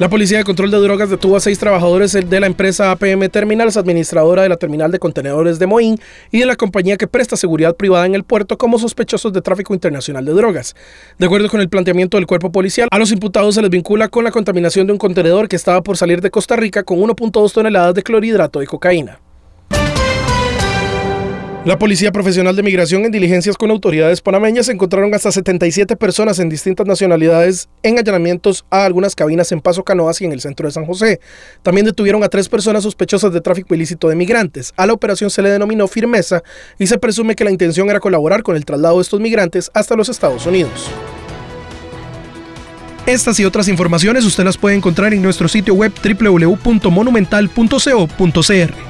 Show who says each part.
Speaker 1: La Policía de Control de Drogas detuvo a seis trabajadores de la empresa APM Terminals, administradora de la terminal de contenedores de Moín y de la compañía que presta seguridad privada en el puerto como sospechosos de tráfico internacional de drogas. De acuerdo con el planteamiento del cuerpo policial, a los imputados se les vincula con la contaminación de un contenedor que estaba por salir de Costa Rica con 1.2 toneladas de clorhidrato de cocaína. La Policía Profesional de Migración en diligencias con autoridades panameñas encontraron hasta 77 personas en distintas nacionalidades en allanamientos a algunas cabinas en Paso Canoas y en el centro de San José. También detuvieron a tres personas sospechosas de tráfico ilícito de migrantes. A la operación se le denominó Firmeza y se presume que la intención era colaborar con el traslado de estos migrantes hasta los Estados Unidos. Estas y otras informaciones usted las puede encontrar en nuestro sitio web www.monumental.co.cr.